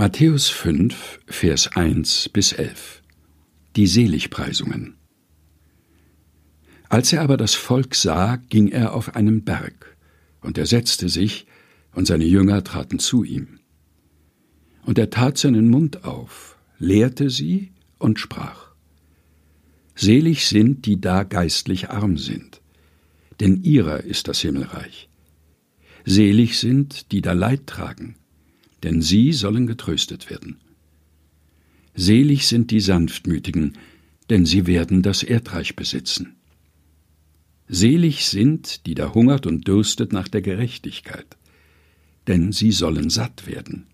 Matthäus 5, Vers 1 bis 11 Die Seligpreisungen Als er aber das Volk sah, ging er auf einen Berg, und er setzte sich, und seine Jünger traten zu ihm. Und er tat seinen Mund auf, lehrte sie und sprach Selig sind, die da geistlich arm sind, denn ihrer ist das Himmelreich. Selig sind, die da Leid tragen, denn sie sollen getröstet werden. Selig sind die Sanftmütigen, denn sie werden das Erdreich besitzen. Selig sind, die da hungert und dürstet nach der Gerechtigkeit, denn sie sollen satt werden.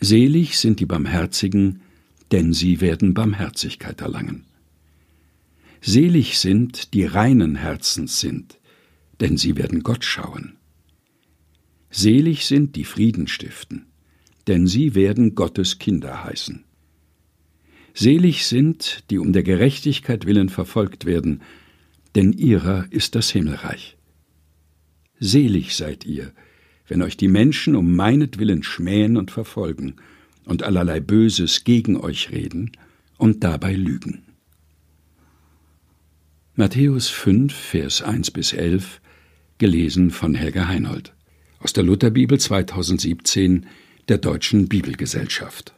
Selig sind die Barmherzigen, denn sie werden Barmherzigkeit erlangen. Selig sind, die reinen Herzens sind, denn sie werden Gott schauen. Selig sind, die Frieden stiften, denn sie werden Gottes Kinder heißen. Selig sind, die um der Gerechtigkeit willen verfolgt werden, denn ihrer ist das Himmelreich. Selig seid ihr, wenn euch die Menschen um meinetwillen schmähen und verfolgen und allerlei Böses gegen euch reden und dabei lügen. Matthäus 5, Vers 1 bis 11, gelesen von Helga Heinold aus der Lutherbibel 2017 der Deutschen Bibelgesellschaft.